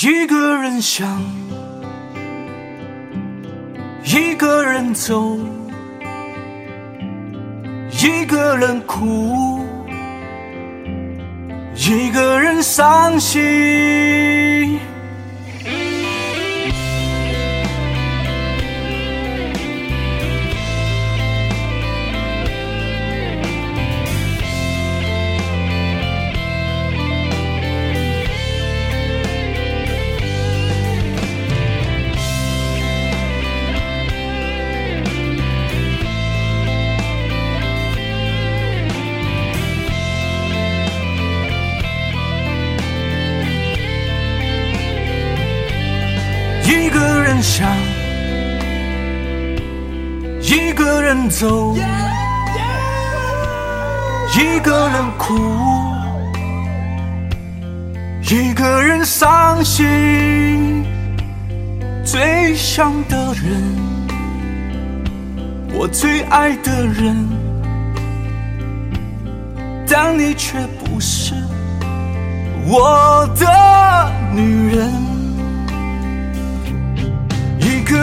一个人想，一个人走，一个人哭，一个人伤心。想，一个人走，一个人哭，一个人伤心。最想的人，我最爱的人，但你却不是我的女人。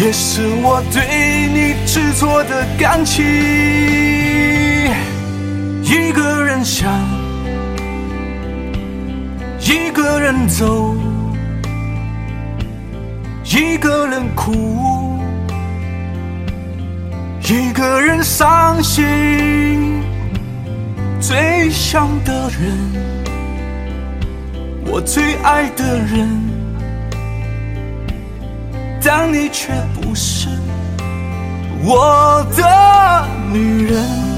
也是我对你执着的感情。一个人想，一个人走，一个人哭，一个人伤心。最想的人，我最爱的人。但你却不是我的女人。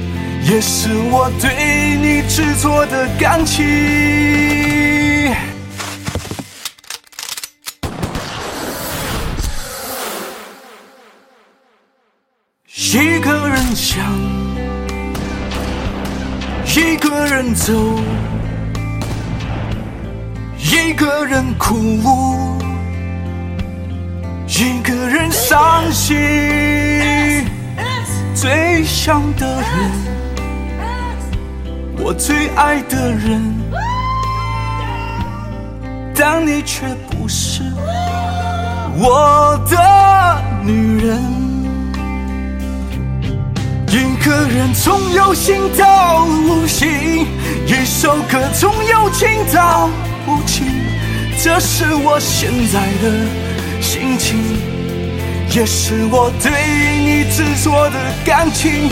也是我对你执着的感情。一个人想，一个人走，一个人哭，一个人伤心。最想的人。我最爱的人，但你却不是我的女人。一个人从有心到无心，一首歌从有情到无情，这是我现在的心情，也是我对你执着的感情。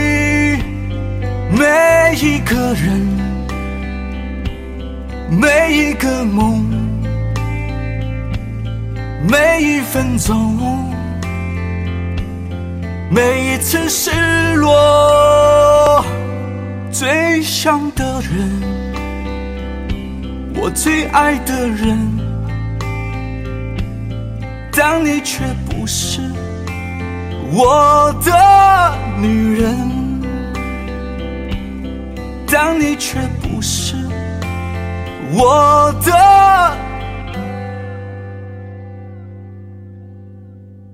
每一个人，每一个梦，每一分钟，每一次失落，最想的人，我最爱的人，但你却不是我的女人，但你却不是我的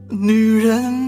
女人。